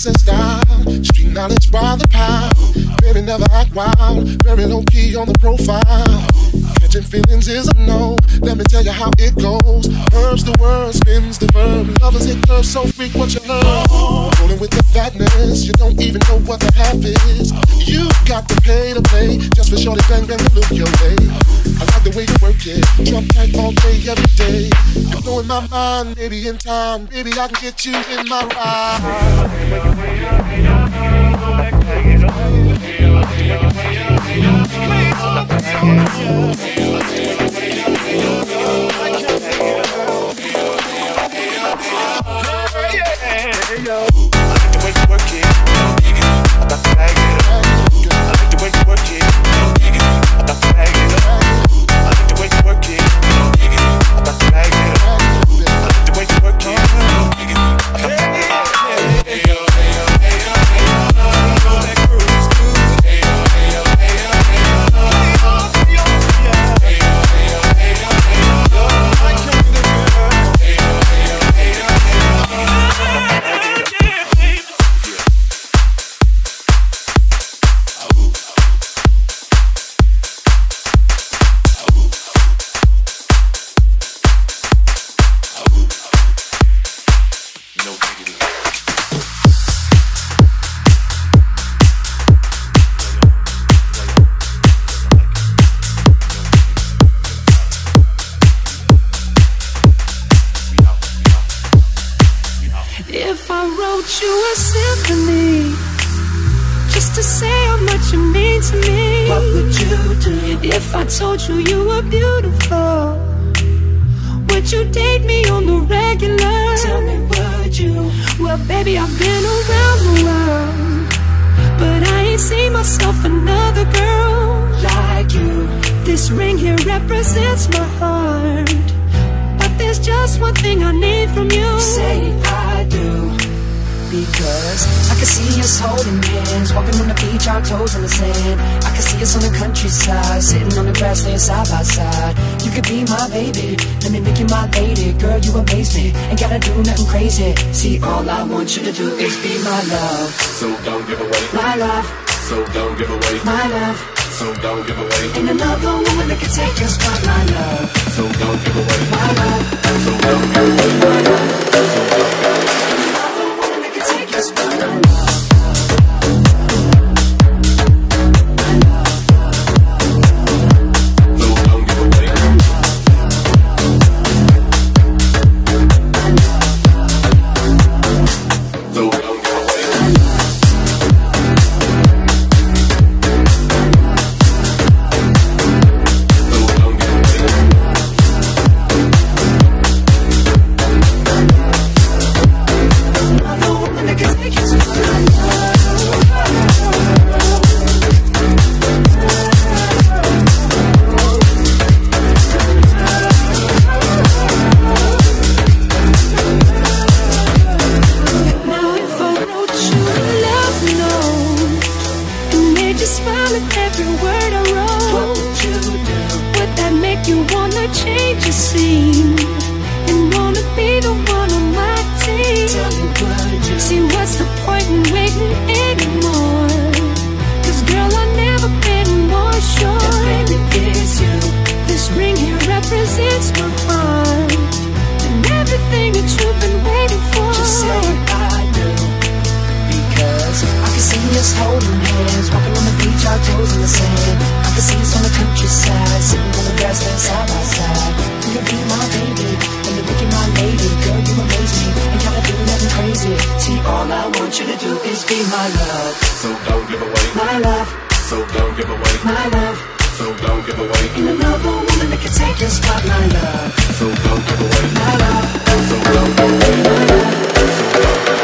sense down. Street knowledge by the pound so freak what you love. Rolling with the fatness, you don't even know what the half is. You got to pay to play just for shorty bang bang to look your way. I like the way you work it, drop tight all day, every day. You're blowing my mind, maybe in time, maybe I can get you in my ride. know. beautiful. Would you date me on the regular? Tell me, would you? Well, baby, I've been around the world, but I ain't seen myself another girl like you. This ring here represents my heart, but there's just one thing I need from you. Say I do because I can see us holding hands, walking on the beach, our toes in the sand. I can see us on the countryside, sitting on the grass, laying side by side. You could be my baby, let me make you my lady, girl, you amaze me. Ain't gotta do nothing crazy. See, all I want you to do is be my love. So don't give away my love. So don't give away my love. So don't give away. Ain't another woman that can take your spot, my love. So don't give away my love. So don't give away my love. So don't give away. toes in the sand. I can see us from the countryside Sitting on the grass bed side by side. You can be my baby And you be my lady. Girl, you amaze me Ain't gotta do nothing crazy. See, all I want you to do is be my love. So don't give away. My love. So don't give away. My love. So don't give away. In another woman that can take your spot My love. So don't give away. My love. So don't give away. My love. So don't give away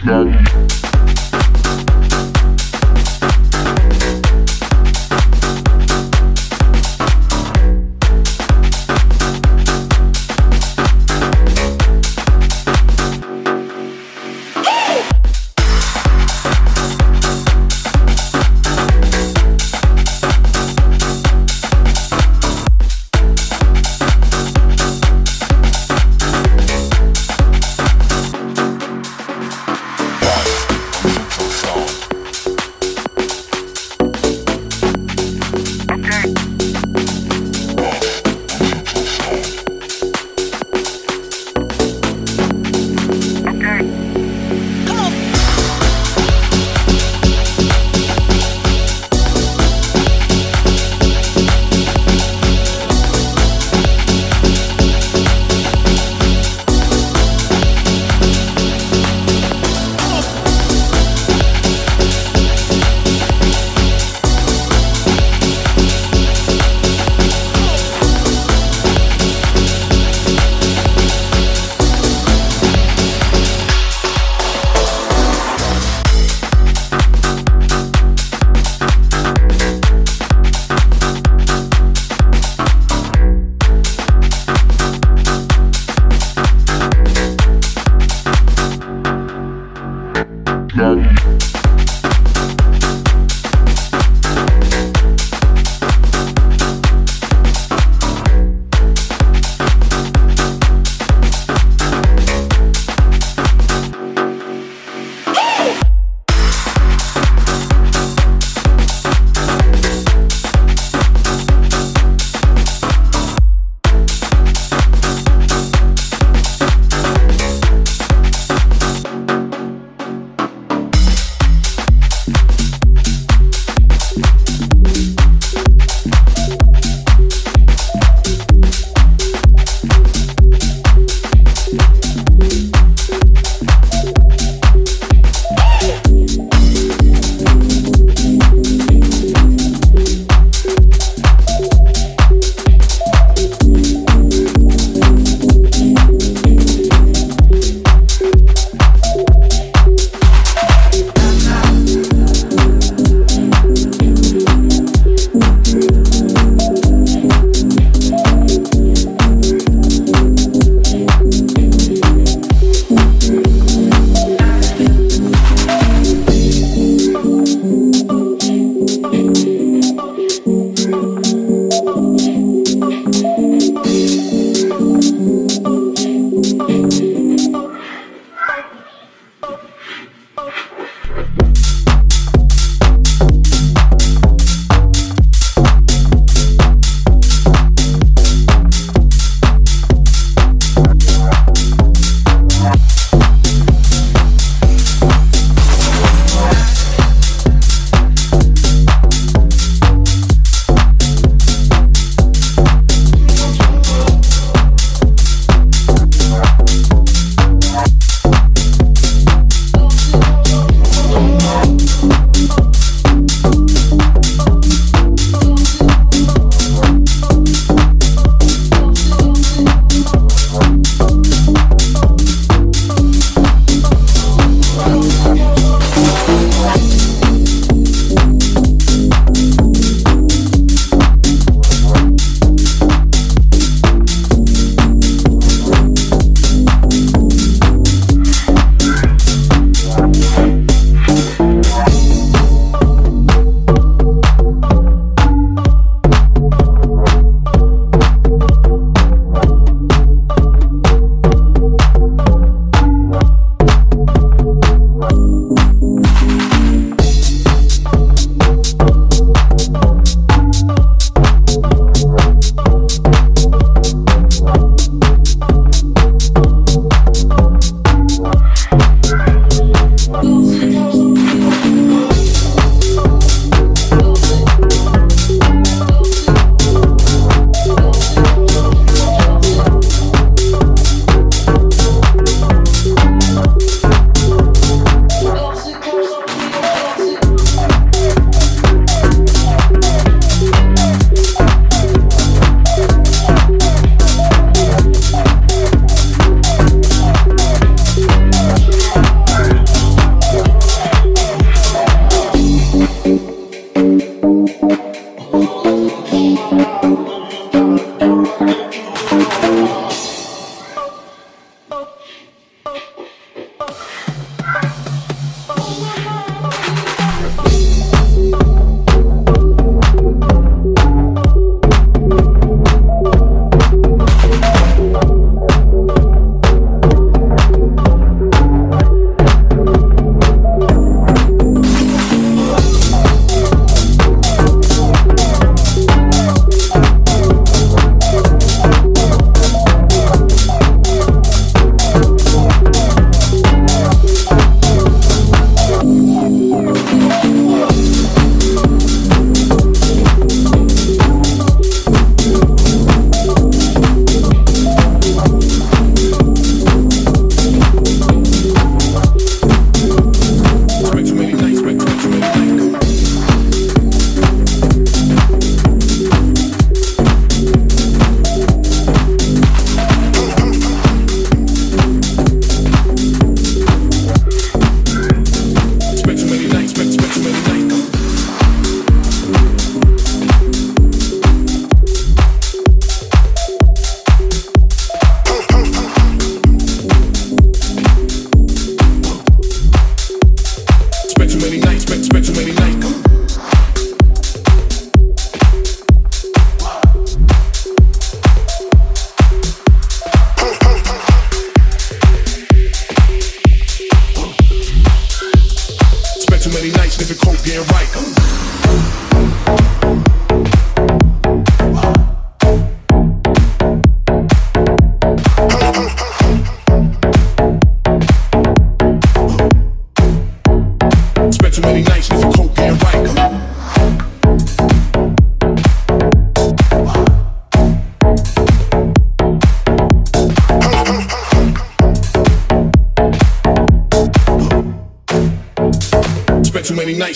Club.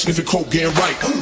Sniffing coke, getting right.